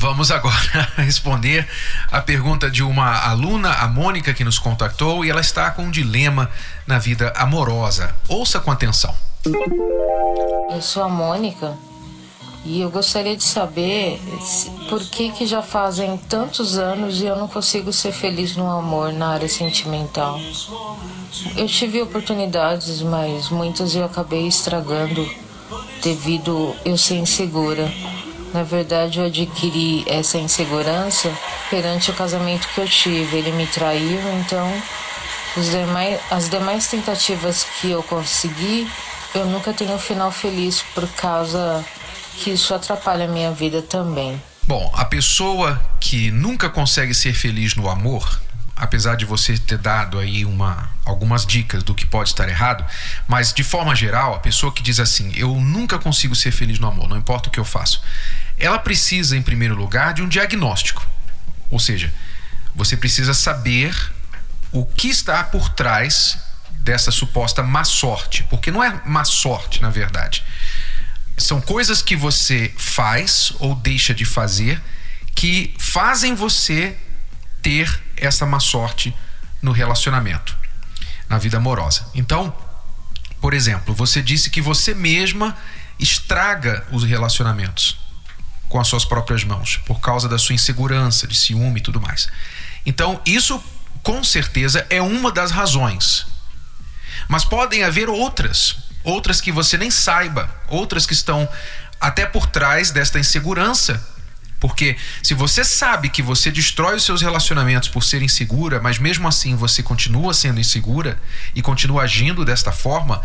Vamos agora responder a pergunta de uma aluna, a Mônica, que nos contactou e ela está com um dilema na vida amorosa. Ouça com atenção. Eu sou a Mônica e eu gostaria de saber por que que já fazem tantos anos e eu não consigo ser feliz no amor na área sentimental. Eu tive oportunidades, mas muitas eu acabei estragando devido eu ser insegura. Na verdade, eu adquiri essa insegurança perante o casamento que eu tive. Ele me traiu, então demais, as demais tentativas que eu consegui, eu nunca tenho um final feliz por causa que isso atrapalha a minha vida também. Bom, a pessoa que nunca consegue ser feliz no amor, apesar de você ter dado aí uma, algumas dicas do que pode estar errado, mas de forma geral, a pessoa que diz assim: Eu nunca consigo ser feliz no amor, não importa o que eu faço, ela precisa, em primeiro lugar, de um diagnóstico. Ou seja, você precisa saber o que está por trás dessa suposta má sorte, porque não é má sorte, na verdade. São coisas que você faz ou deixa de fazer que fazem você ter essa má sorte no relacionamento, na vida amorosa. Então, por exemplo, você disse que você mesma estraga os relacionamentos com as suas próprias mãos, por causa da sua insegurança, de ciúme e tudo mais. Então, isso com certeza é uma das razões. Mas podem haver outras, outras que você nem saiba, outras que estão até por trás desta insegurança porque se você sabe que você destrói os seus relacionamentos por ser insegura, mas mesmo assim você continua sendo insegura e continua agindo desta forma,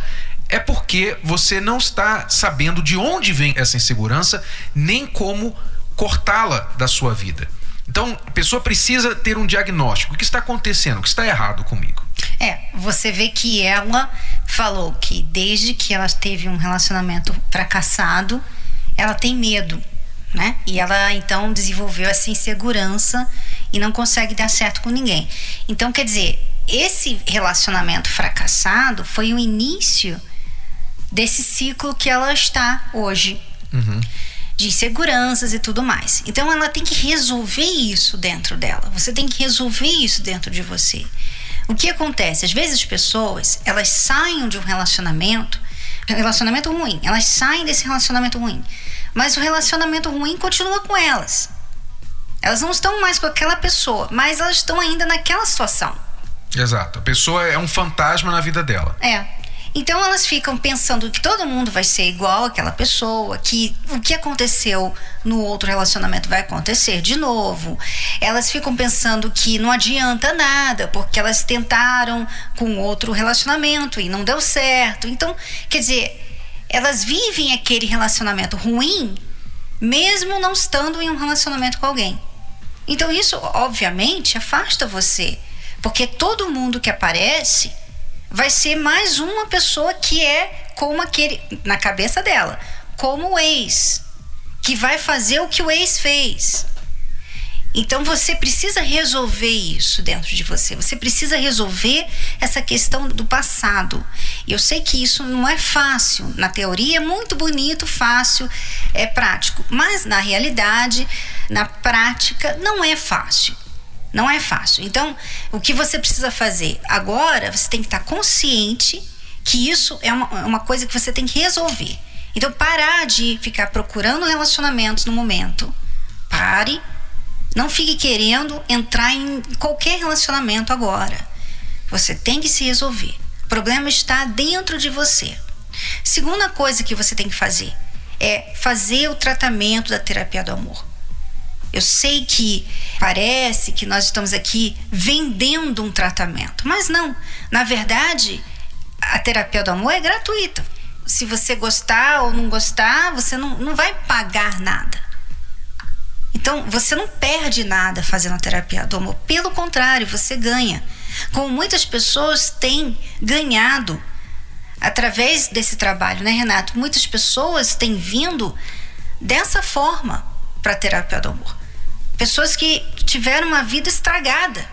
é porque você não está sabendo de onde vem essa insegurança, nem como cortá-la da sua vida. Então, a pessoa precisa ter um diagnóstico. O que está acontecendo? O que está errado comigo? É, você vê que ela falou que desde que ela teve um relacionamento fracassado, ela tem medo né? E ela então desenvolveu essa insegurança e não consegue dar certo com ninguém. Então, quer dizer, esse relacionamento fracassado foi o início desse ciclo que ela está hoje. Uhum. De inseguranças e tudo mais. Então ela tem que resolver isso dentro dela. Você tem que resolver isso dentro de você. O que acontece? Às vezes as pessoas, elas saem de um relacionamento, relacionamento ruim, elas saem desse relacionamento ruim mas o relacionamento ruim continua com elas. Elas não estão mais com aquela pessoa, mas elas estão ainda naquela situação. Exato. A pessoa é um fantasma na vida dela. É. Então elas ficam pensando que todo mundo vai ser igual àquela pessoa, que o que aconteceu no outro relacionamento vai acontecer de novo. Elas ficam pensando que não adianta nada, porque elas tentaram com outro relacionamento e não deu certo. Então, quer dizer, elas vivem aquele relacionamento ruim, mesmo não estando em um relacionamento com alguém. Então isso, obviamente, afasta você, porque todo mundo que aparece vai ser mais uma pessoa que é como aquele na cabeça dela, como o ex, que vai fazer o que o ex fez. Então você precisa resolver isso dentro de você. Você precisa resolver essa questão do passado. E eu sei que isso não é fácil. Na teoria é muito bonito, fácil, é prático. Mas na realidade, na prática, não é fácil. Não é fácil. Então, o que você precisa fazer? Agora, você tem que estar consciente que isso é uma, uma coisa que você tem que resolver. Então, parar de ficar procurando relacionamentos no momento. Pare não fique querendo entrar em qualquer relacionamento agora. Você tem que se resolver. O problema está dentro de você. Segunda coisa que você tem que fazer é fazer o tratamento da terapia do amor. Eu sei que parece que nós estamos aqui vendendo um tratamento, mas não. Na verdade, a terapia do amor é gratuita. Se você gostar ou não gostar, você não, não vai pagar nada. Então, você não perde nada fazendo a terapia do amor. Pelo contrário, você ganha. Como muitas pessoas têm ganhado através desse trabalho, né, Renato? Muitas pessoas têm vindo dessa forma para a terapia do amor. Pessoas que tiveram uma vida estragada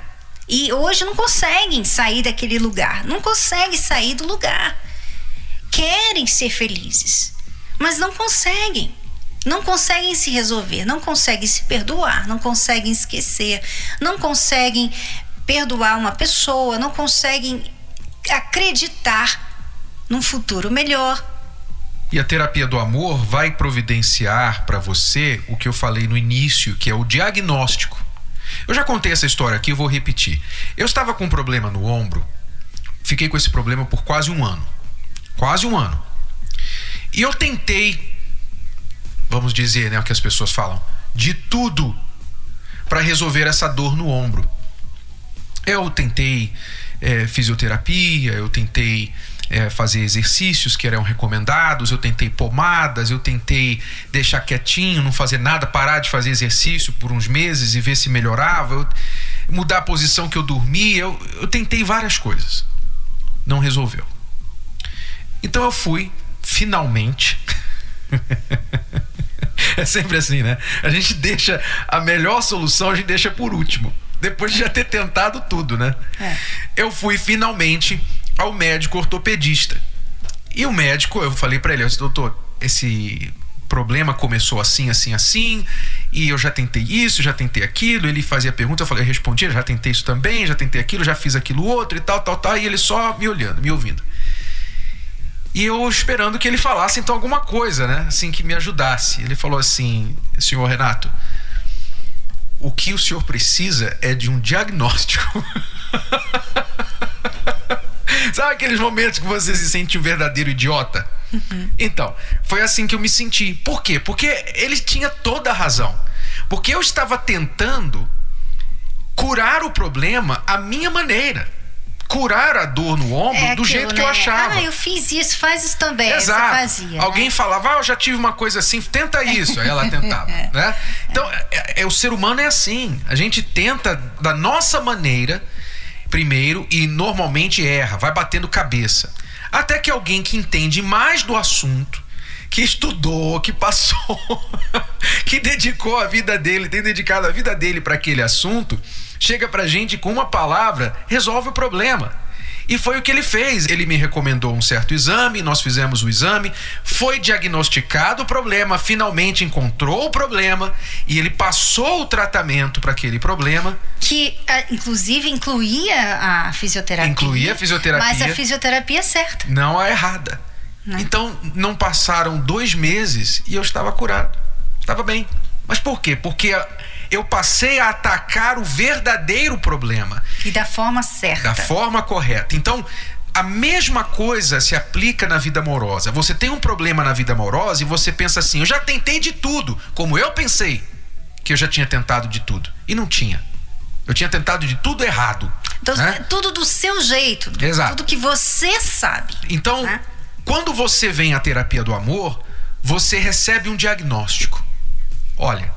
e hoje não conseguem sair daquele lugar, não conseguem sair do lugar. Querem ser felizes, mas não conseguem. Não conseguem se resolver, não conseguem se perdoar, não conseguem esquecer, não conseguem perdoar uma pessoa, não conseguem acreditar num futuro melhor. E a terapia do amor vai providenciar para você o que eu falei no início, que é o diagnóstico. Eu já contei essa história aqui, eu vou repetir. Eu estava com um problema no ombro, fiquei com esse problema por quase um ano. Quase um ano. E eu tentei, vamos dizer, né, o que as pessoas falam, de tudo para resolver essa dor no ombro. Eu tentei é, fisioterapia, eu tentei é, fazer exercícios que eram recomendados, eu tentei pomadas, eu tentei deixar quietinho, não fazer nada, parar de fazer exercício por uns meses e ver se melhorava, eu, mudar a posição que eu dormia, eu, eu tentei várias coisas. Não resolveu. Então eu fui, finalmente. é sempre assim, né? A gente deixa a melhor solução, a gente deixa por último depois de já ter tentado tudo, né? É. Eu fui finalmente ao médico ortopedista. E o médico, eu falei para ele, eu disse, doutor, esse problema começou assim, assim, assim, e eu já tentei isso, já tentei aquilo. Ele fazia pergunta, eu falei, eu respondia, já tentei isso também, já tentei aquilo, já fiz aquilo outro e tal, tal, tal, e ele só me olhando, me ouvindo. E eu esperando que ele falasse então alguma coisa, né? Assim, que me ajudasse. Ele falou assim: Senhor Renato, o que o senhor precisa é de um diagnóstico. Sabe aqueles momentos que você se sente um verdadeiro idiota? Uhum. Então, foi assim que eu me senti. Por quê? Porque ele tinha toda a razão. Porque eu estava tentando curar o problema à minha maneira curar a dor no ombro é do aquilo, jeito que eu né? achava. Ah, eu fiz isso, faz isso também. Exato. Fazia, né? Alguém né? falava, ah, eu já tive uma coisa assim, tenta isso. Aí ela tentava. é. né? Então, é, é, o ser humano é assim. A gente tenta da nossa maneira primeiro e normalmente erra, vai batendo cabeça. Até que alguém que entende mais do assunto, que estudou, que passou, que dedicou a vida dele, tem dedicado a vida dele para aquele assunto, chega pra gente com uma palavra, resolve o problema. E foi o que ele fez. Ele me recomendou um certo exame, nós fizemos o exame, foi diagnosticado o problema, finalmente encontrou o problema e ele passou o tratamento para aquele problema. Que, ah, inclusive, incluía a fisioterapia. Incluía a fisioterapia. Mas a fisioterapia é certa. Não a errada. Não. Né? Então, não passaram dois meses e eu estava curado. Estava bem. Mas por quê? Porque eu passei a atacar o verdadeiro problema. E da forma certa. Da forma correta. Então, a mesma coisa se aplica na vida amorosa. Você tem um problema na vida amorosa e você pensa assim: eu já tentei de tudo, como eu pensei que eu já tinha tentado de tudo. E não tinha. Eu tinha tentado de tudo errado. Então, né? Tudo do seu jeito. Exato. Tudo que você sabe. Então, né? quando você vem à terapia do amor, você recebe um diagnóstico. Olha,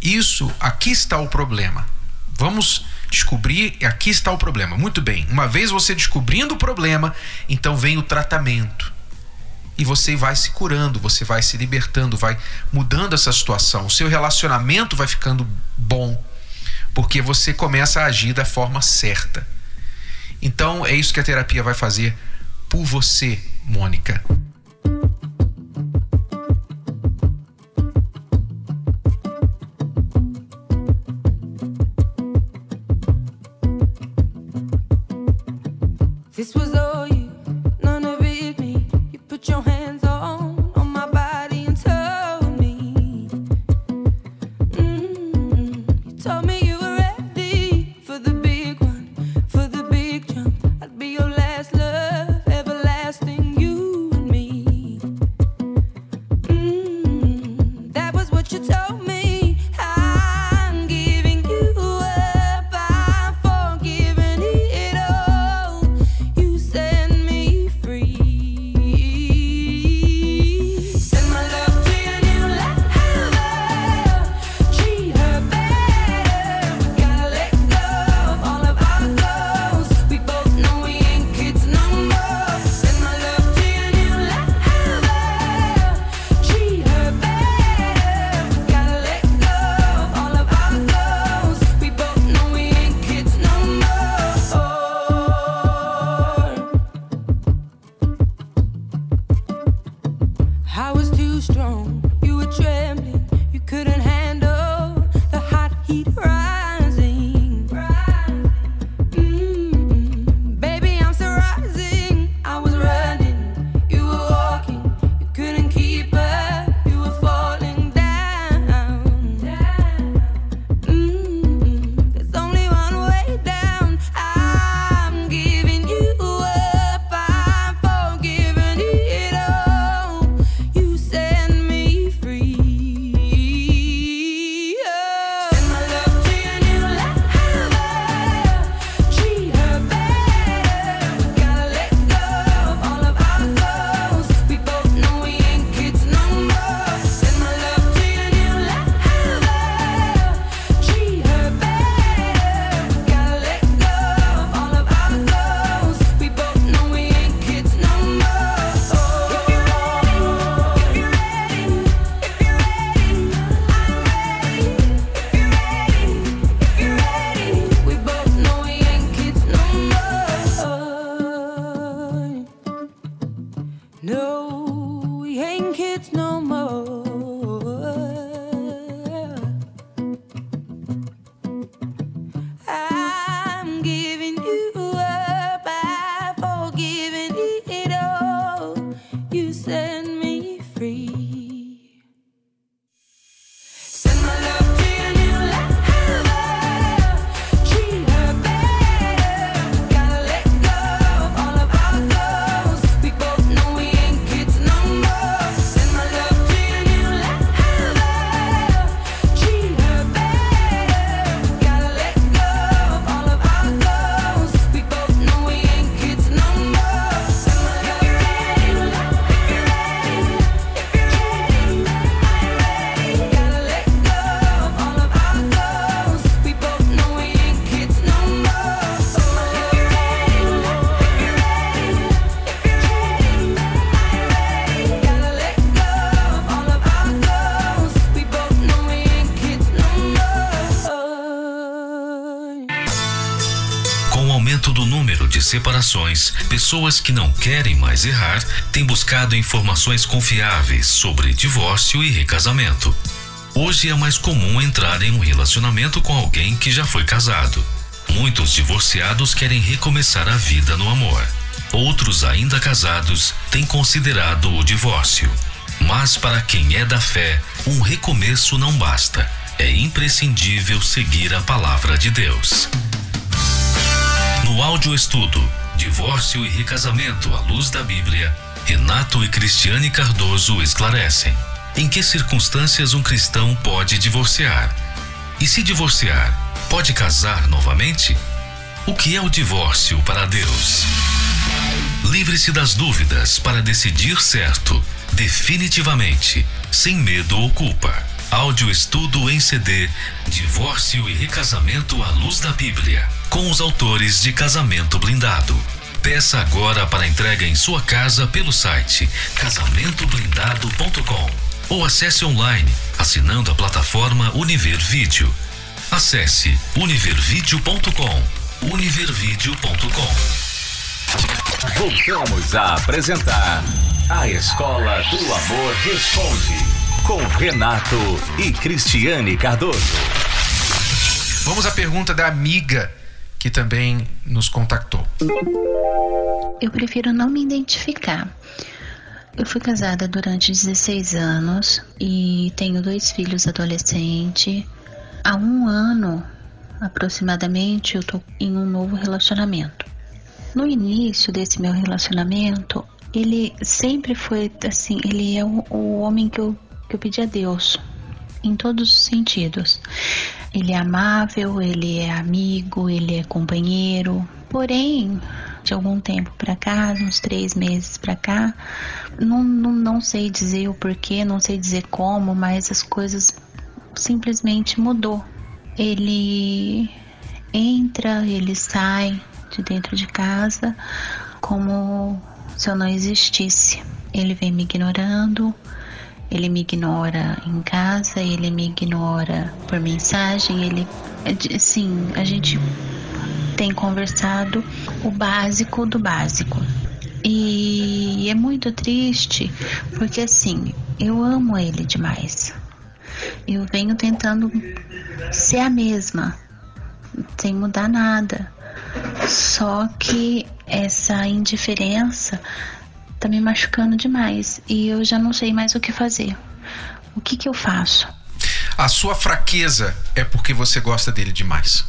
isso, aqui está o problema. Vamos descobrir, aqui está o problema. Muito bem. Uma vez você descobrindo o problema, então vem o tratamento. E você vai se curando, você vai se libertando, vai mudando essa situação. O seu relacionamento vai ficando bom, porque você começa a agir da forma certa. Então é isso que a terapia vai fazer por você, Mônica. Separações, pessoas que não querem mais errar têm buscado informações confiáveis sobre divórcio e recasamento. Hoje é mais comum entrar em um relacionamento com alguém que já foi casado. Muitos divorciados querem recomeçar a vida no amor. Outros ainda casados têm considerado o divórcio. Mas para quem é da fé, um recomeço não basta. É imprescindível seguir a palavra de Deus. No áudio estudo Divórcio e Recasamento à Luz da Bíblia, Renato e Cristiane Cardoso esclarecem em que circunstâncias um cristão pode divorciar. E se divorciar, pode casar novamente? O que é o divórcio para Deus? Livre-se das dúvidas para decidir certo, definitivamente, sem medo ou culpa. Áudio estudo em CD Divórcio e Recasamento à Luz da Bíblia, com os autores de Casamento Blindado. Peça agora para entrega em sua casa pelo site casamentoblindado.com ou acesse online assinando a plataforma Univer Vídeo. Acesse univervideo.com. univervideo.com. Voltamos a apresentar A Escola do Amor Responde com Renato e Cristiane Cardoso. Vamos à pergunta da amiga que também nos contactou. Eu prefiro não me identificar. Eu fui casada durante 16 anos e tenho dois filhos adolescentes. Há um ano, aproximadamente, eu tô em um novo relacionamento. No início desse meu relacionamento, ele sempre foi assim, ele é o, o homem que eu, que eu pedi a Deus, em todos os sentidos. Ele é amável, ele é amigo, ele é companheiro. Porém, de algum tempo para cá, uns três meses para cá, não, não, não sei dizer o porquê, não sei dizer como, mas as coisas simplesmente mudou. Ele entra, ele sai de dentro de casa como se eu não existisse. Ele vem me ignorando, ele me ignora em casa, ele me ignora por mensagem, ele sim, a gente tem conversado o básico do básico. E é muito triste porque assim, eu amo ele demais. Eu venho tentando ser a mesma, sem mudar nada. Só que essa indiferença tá me machucando demais e eu já não sei mais o que fazer. O que que eu faço? A sua fraqueza é porque você gosta dele demais.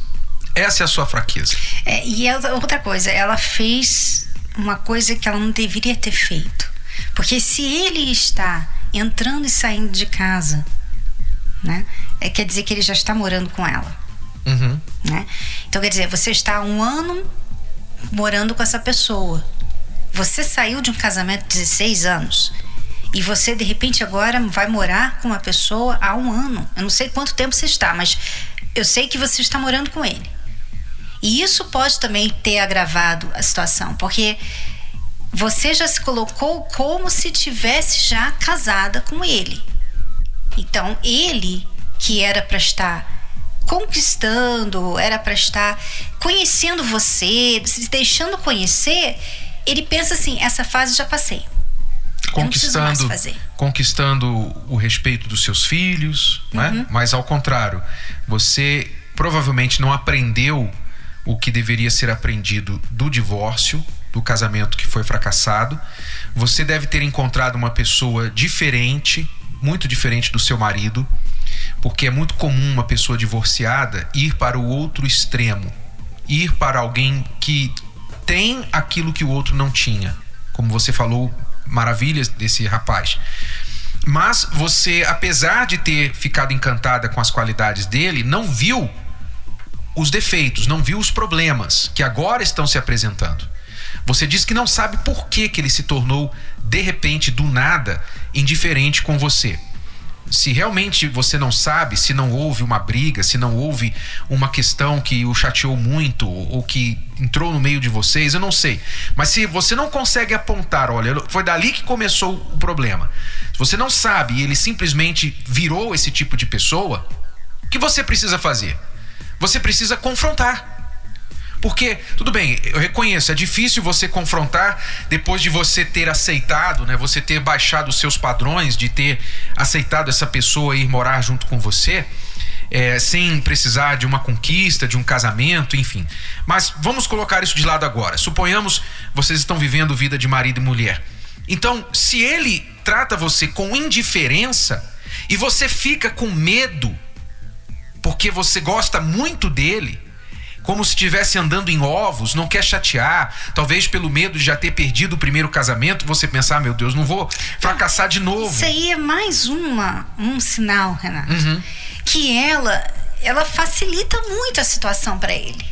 Essa é a sua fraqueza. É, e é outra coisa, ela fez uma coisa que ela não deveria ter feito. Porque se ele está entrando e saindo de casa, né, é, quer dizer que ele já está morando com ela. Uhum. Né? Então quer dizer, você está há um ano morando com essa pessoa. Você saiu de um casamento de 16 anos e você de repente agora vai morar com uma pessoa há um ano. Eu não sei quanto tempo você está, mas eu sei que você está morando com ele. E isso pode também ter agravado a situação, porque você já se colocou como se tivesse já casada com ele. Então, ele que era para estar conquistando, era para estar conhecendo você, se deixando conhecer, ele pensa assim: essa fase já passei. Conquistando, conquistando o respeito dos seus filhos, né? uhum. né? mas ao contrário, você provavelmente não aprendeu o que deveria ser aprendido do divórcio, do casamento que foi fracassado. Você deve ter encontrado uma pessoa diferente, muito diferente do seu marido, porque é muito comum uma pessoa divorciada ir para o outro extremo, ir para alguém que tem aquilo que o outro não tinha. Como você falou, maravilhas desse rapaz. Mas você, apesar de ter ficado encantada com as qualidades dele, não viu os defeitos, não viu os problemas que agora estão se apresentando. Você diz que não sabe por que, que ele se tornou, de repente, do nada, indiferente com você. Se realmente você não sabe, se não houve uma briga, se não houve uma questão que o chateou muito ou que entrou no meio de vocês, eu não sei. Mas se você não consegue apontar, olha, foi dali que começou o problema. Se você não sabe e ele simplesmente virou esse tipo de pessoa, o que você precisa fazer? Você precisa confrontar. Porque, tudo bem, eu reconheço, é difícil você confrontar depois de você ter aceitado, né? Você ter baixado os seus padrões, de ter aceitado essa pessoa ir morar junto com você. É, sem precisar de uma conquista, de um casamento, enfim. Mas vamos colocar isso de lado agora. Suponhamos vocês estão vivendo vida de marido e mulher. Então, se ele trata você com indiferença e você fica com medo porque você gosta muito dele, como se estivesse andando em ovos, não quer chatear, talvez pelo medo de já ter perdido o primeiro casamento, você pensar, ah, meu Deus, não vou fracassar de novo. Isso aí é mais uma, um sinal, Renato, uhum. que ela, ela facilita muito a situação para ele.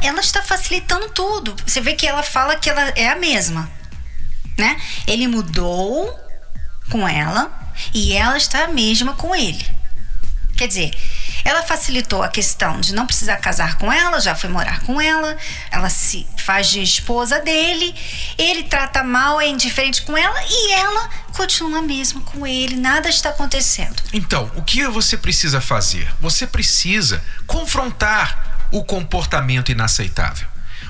Ela está facilitando tudo. Você vê que ela fala que ela é a mesma, né? Ele mudou com ela e ela está a mesma com ele. Quer dizer, ela facilitou a questão de não precisar casar com ela, já foi morar com ela, ela se faz de esposa dele, ele trata mal, é indiferente com ela e ela continua mesmo com ele, nada está acontecendo. Então, o que você precisa fazer? Você precisa confrontar o comportamento inaceitável.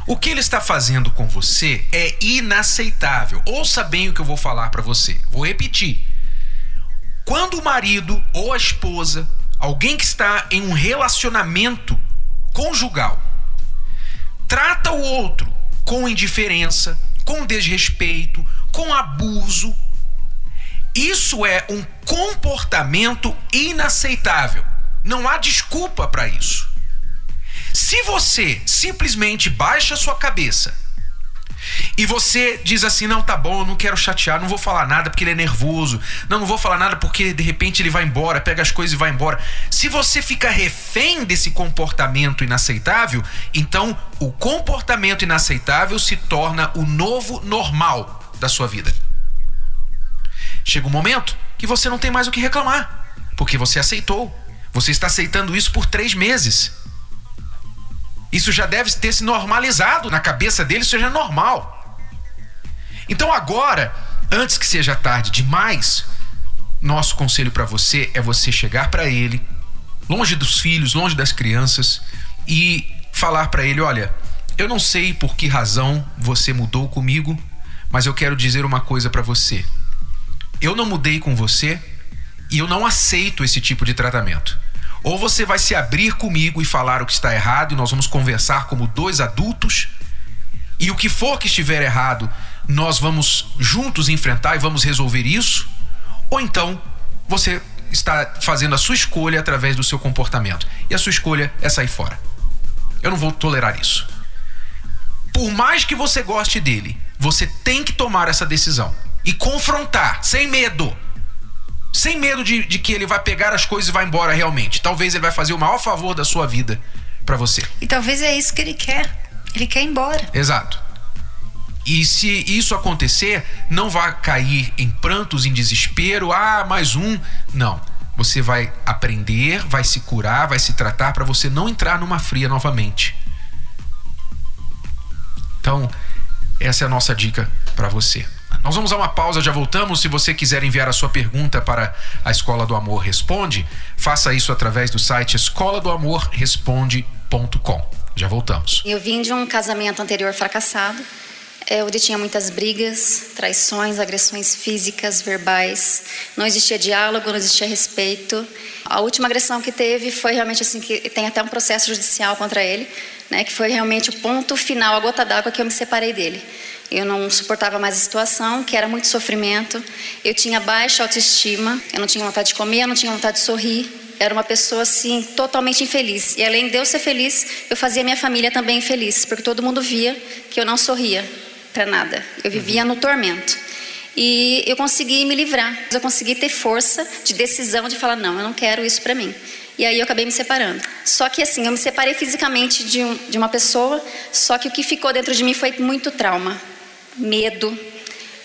O que ele está fazendo com você é inaceitável. Ouça bem o que eu vou falar para você. Vou repetir. Quando o marido ou a esposa alguém que está em um relacionamento conjugal trata o outro com indiferença, com desrespeito, com abuso, isso é um comportamento inaceitável. Não há desculpa para isso. Se você simplesmente baixa sua cabeça e você diz assim: não, tá bom, eu não quero chatear, não vou falar nada porque ele é nervoso, não, não vou falar nada porque de repente ele vai embora, pega as coisas e vai embora. Se você fica refém desse comportamento inaceitável, então o comportamento inaceitável se torna o novo normal da sua vida. Chega um momento que você não tem mais o que reclamar, porque você aceitou. Você está aceitando isso por três meses. Isso já deve ter se normalizado na cabeça dele, já é normal. Então agora, antes que seja tarde demais, nosso conselho para você é você chegar para ele, longe dos filhos, longe das crianças e falar para ele, olha, eu não sei por que razão você mudou comigo, mas eu quero dizer uma coisa para você. Eu não mudei com você e eu não aceito esse tipo de tratamento. Ou você vai se abrir comigo e falar o que está errado e nós vamos conversar como dois adultos. E o que for que estiver errado, nós vamos juntos enfrentar e vamos resolver isso. Ou então você está fazendo a sua escolha através do seu comportamento. E a sua escolha é sair fora. Eu não vou tolerar isso. Por mais que você goste dele, você tem que tomar essa decisão e confrontar, sem medo sem medo de, de que ele vai pegar as coisas e vai embora realmente. Talvez ele vai fazer o maior favor da sua vida para você. E talvez é isso que ele quer. Ele quer ir embora. Exato. E se isso acontecer, não vai cair em prantos, em desespero, ah, mais um. Não. Você vai aprender, vai se curar, vai se tratar para você não entrar numa fria novamente. Então, essa é a nossa dica para você. Nós vamos a uma pausa, já voltamos. Se você quiser enviar a sua pergunta para a Escola do Amor Responde, faça isso através do site escola do amor responde.com. Já voltamos. Eu vim de um casamento anterior fracassado, é, onde tinha muitas brigas, traições, agressões físicas, verbais. Não existia diálogo, não existia respeito. A última agressão que teve foi realmente assim que tem até um processo judicial contra ele, né, que foi realmente o ponto final, a gota d'água que eu me separei dele. Eu não suportava mais a situação, que era muito sofrimento. Eu tinha baixa autoestima, eu não tinha vontade de comer, eu não tinha vontade de sorrir. Era uma pessoa assim totalmente infeliz. E além de eu ser feliz, eu fazia minha família também infeliz, porque todo mundo via que eu não sorria para nada. Eu vivia no tormento. E eu consegui me livrar. Eu consegui ter força de decisão de falar não, eu não quero isso para mim. E aí eu acabei me separando. Só que assim, eu me separei fisicamente de, um, de uma pessoa, só que o que ficou dentro de mim foi muito trauma medo,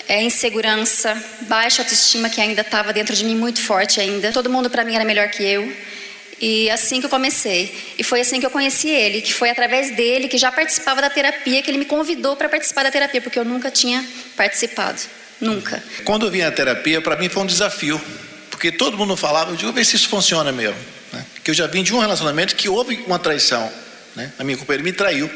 é, insegurança, baixa autoestima que ainda estava dentro de mim muito forte ainda. Todo mundo para mim era melhor que eu. E assim que eu comecei. E foi assim que eu conheci ele, que foi através dele, que já participava da terapia, que ele me convidou para participar da terapia, porque eu nunca tinha participado. Nunca. Quando eu vim à terapia, para mim foi um desafio. Porque todo mundo falava, eu digo, ver se isso funciona mesmo. Né? Que eu já vim de um relacionamento que houve uma traição. Né? A minha companheira me traiu.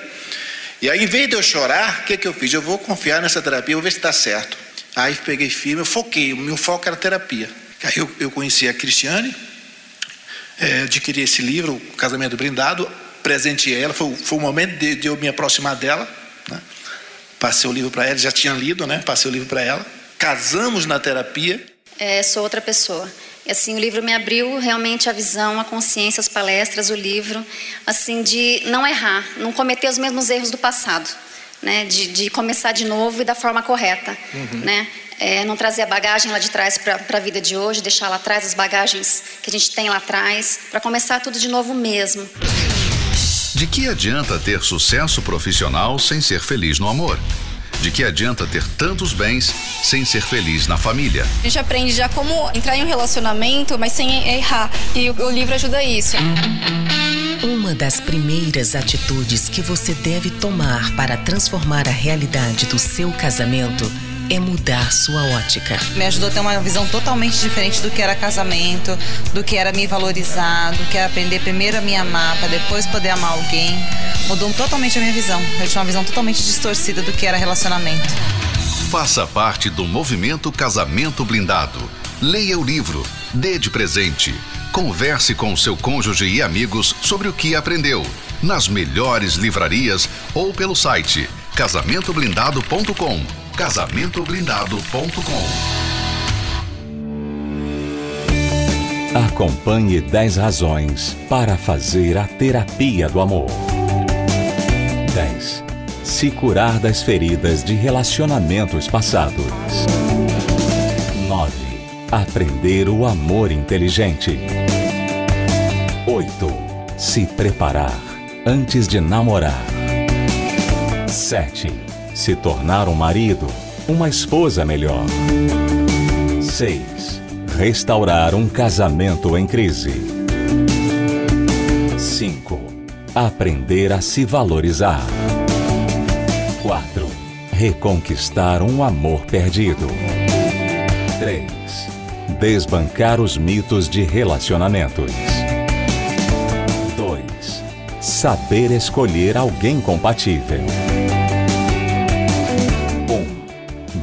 E aí, em vez de eu chorar, o que, que eu fiz? Eu vou confiar nessa terapia, vou ver se está certo. Aí peguei firme, eu foquei, o meu foco era terapia. Aí eu, eu conheci a Cristiane, é, adquiri esse livro, O Casamento Brindado, presenteei ela, foi, foi o momento de, de eu me aproximar dela. Né? Passei o livro para ela, já tinha lido, né? Passei o livro para ela. Casamos na terapia. É, sou outra pessoa. E, assim, o livro me abriu realmente a visão, a consciência, as palestras, o livro, assim, de não errar, não cometer os mesmos erros do passado, né? De, de começar de novo e da forma correta, uhum. né? É, não trazer a bagagem lá de trás para a vida de hoje, deixar lá atrás as bagagens que a gente tem lá atrás, para começar tudo de novo mesmo. De que adianta ter sucesso profissional sem ser feliz no amor? De que adianta ter tantos bens sem ser feliz na família? A gente aprende já como entrar em um relacionamento, mas sem errar. E o, o livro ajuda isso. Uma das primeiras atitudes que você deve tomar para transformar a realidade do seu casamento é mudar sua ótica. Me ajudou a ter uma visão totalmente diferente do que era casamento, do que era me valorizar, do que era aprender primeiro a me amar, para depois poder amar alguém. Mudou totalmente a minha visão. Eu tinha uma visão totalmente distorcida do que era relacionamento. Faça parte do movimento Casamento Blindado. Leia o livro, dê de presente. Converse com seu cônjuge e amigos sobre o que aprendeu. Nas melhores livrarias ou pelo site casamentoblindado.com casamentoblindado.com. Acompanhe 10 razões para fazer a terapia do amor. 10. Se curar das feridas de relacionamentos passados. 9. Aprender o amor inteligente. 8. Se preparar antes de namorar. 7 se tornar um marido, uma esposa melhor. 6. Restaurar um casamento em crise. 5. Aprender a se valorizar. 4. Reconquistar um amor perdido. 3. Desbancar os mitos de relacionamentos. 2. Saber escolher alguém compatível.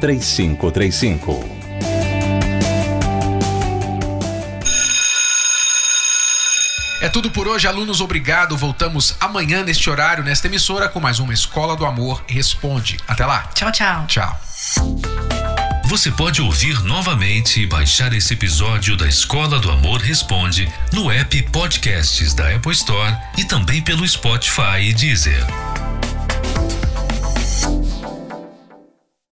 3535. É tudo por hoje, alunos. Obrigado. Voltamos amanhã neste horário, nesta emissora, com mais uma Escola do Amor Responde. Até lá. Tchau, tchau. Tchau. Você pode ouvir novamente e baixar esse episódio da Escola do Amor Responde no app Podcasts da Apple Store e também pelo Spotify e Deezer.